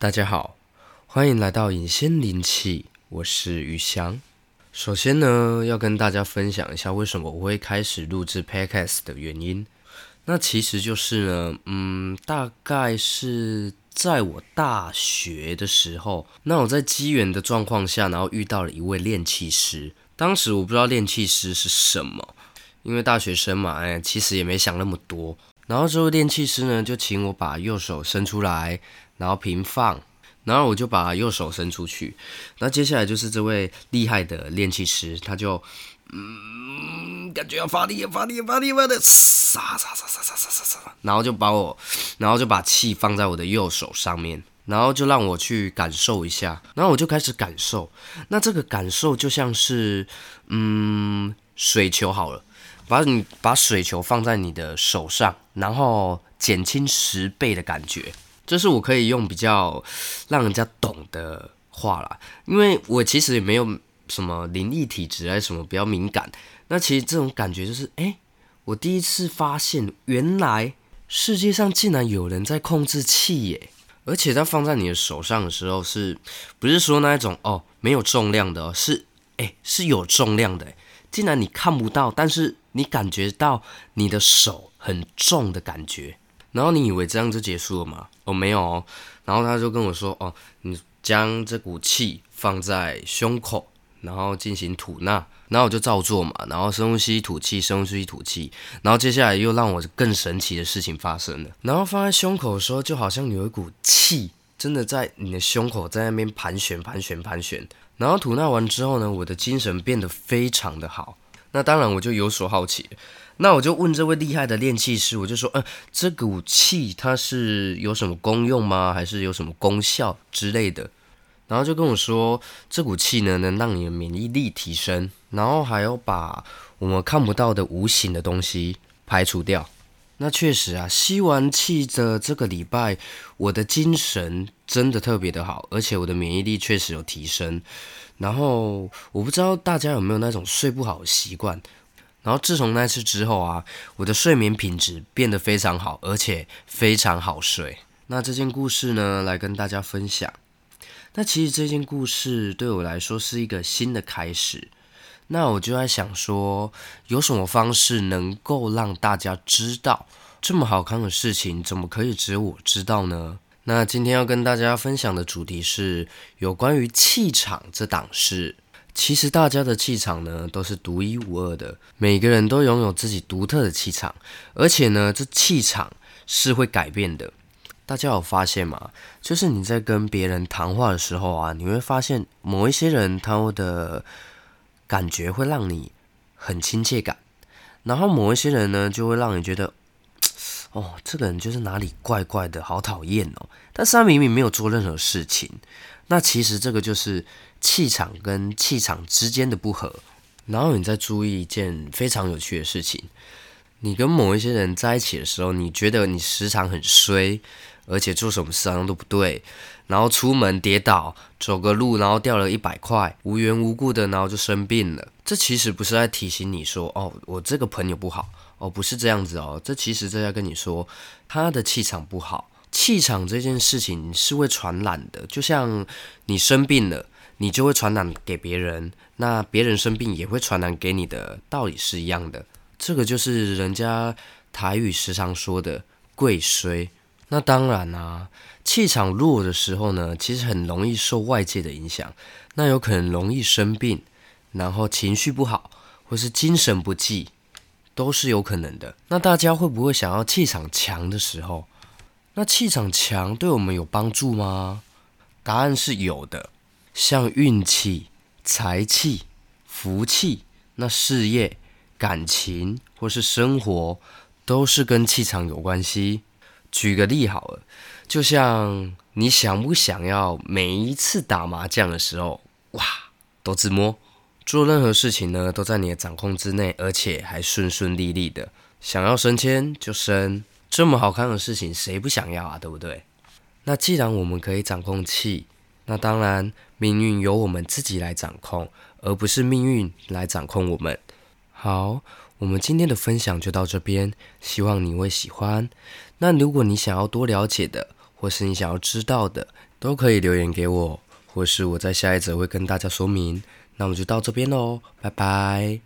大家好，欢迎来到隐仙灵气，我是雨翔。首先呢，要跟大家分享一下为什么我会开始录制 Podcast 的原因。那其实就是呢，嗯，大概是在我大学的时候，那我在机缘的状况下，然后遇到了一位炼气师。当时我不知道炼气师是什么，因为大学生嘛，哎，其实也没想那么多。然后这位炼气师呢，就请我把右手伸出来。然后平放，然后我就把右手伸出去。那接下来就是这位厉害的炼气师，他就嗯，感觉要发力，发力，发力，发力，撒撒撒撒撒撒撒撒，然后就把我，然后就把气放在我的右手上面，然后就让我去感受一下。然后我就开始感受，那这个感受就像是嗯，水球好了，把你把水球放在你的手上，然后减轻十倍的感觉。这是我可以用比较让人家懂的话啦，因为我其实也没有什么灵异体质还是什么比较敏感。那其实这种感觉就是，哎，我第一次发现，原来世界上竟然有人在控制气耶！而且它放在你的手上的时候，是不是说那一种哦没有重量的，哦是哎是有重量的，竟然你看不到，但是你感觉到你的手很重的感觉。然后你以为这样就结束了吗？哦，没有哦。然后他就跟我说：“哦，你将这股气放在胸口，然后进行吐纳。”然后我就照做嘛。然后深呼吸吐气，深呼吸吐气。然后接下来又让我更神奇的事情发生了。然后放在胸口的时候，就好像有一股气真的在你的胸口在那边盘旋、盘旋、盘旋。然后吐纳完之后呢，我的精神变得非常的好。那当然，我就有所好奇。那我就问这位厉害的炼器师，我就说，嗯，这股气它是有什么功用吗？还是有什么功效之类的？然后就跟我说，这股气呢，能让你的免疫力提升，然后还要把我们看不到的无形的东西排除掉。那确实啊，吸完气的这个礼拜，我的精神真的特别的好，而且我的免疫力确实有提升。然后我不知道大家有没有那种睡不好的习惯。然后自从那次之后啊，我的睡眠品质变得非常好，而且非常好睡。那这件故事呢，来跟大家分享。那其实这件故事对我来说是一个新的开始。那我就在想说，有什么方式能够让大家知道这么好看的事情，怎么可以只有我知道呢？那今天要跟大家分享的主题是有关于气场这档事。其实大家的气场呢都是独一无二的，每个人都拥有自己独特的气场，而且呢，这气场是会改变的。大家有发现吗？就是你在跟别人谈话的时候啊，你会发现某一些人他的感觉会让你很亲切感，然后某一些人呢就会让你觉得，哦，这个人就是哪里怪怪的，好讨厌哦。但是他明明没有做任何事情，那其实这个就是。气场跟气场之间的不合，然后你再注意一件非常有趣的事情：你跟某一些人在一起的时候，你觉得你时常很衰，而且做什么事好像都不对，然后出门跌倒，走个路然后掉了一百块，无缘无故的然后就生病了。这其实不是在提醒你说哦，我这个朋友不好哦，不是这样子哦，这其实在跟你说他的气场不好。气场这件事情是会传染的，就像你生病了。你就会传染给别人，那别人生病也会传染给你的道理是一样的。这个就是人家台语时常说的“贵衰”。那当然啦，气场弱的时候呢，其实很容易受外界的影响，那有可能容易生病，然后情绪不好，或是精神不济，都是有可能的。那大家会不会想要气场强的时候？那气场强对我们有帮助吗？答案是有的。像运气、财气、福气，那事业、感情或是生活，都是跟气场有关系。举个例好了，就像你想不想要每一次打麻将的时候，哇，都自摸，做任何事情呢都在你的掌控之内，而且还顺顺利利的。想要升迁就升，这么好看的事情谁不想要啊？对不对？那既然我们可以掌控气，那当然，命运由我们自己来掌控，而不是命运来掌控我们。好，我们今天的分享就到这边，希望你会喜欢。那如果你想要多了解的，或是你想要知道的，都可以留言给我，或是我在下一则会跟大家说明。那我们就到这边喽，拜拜。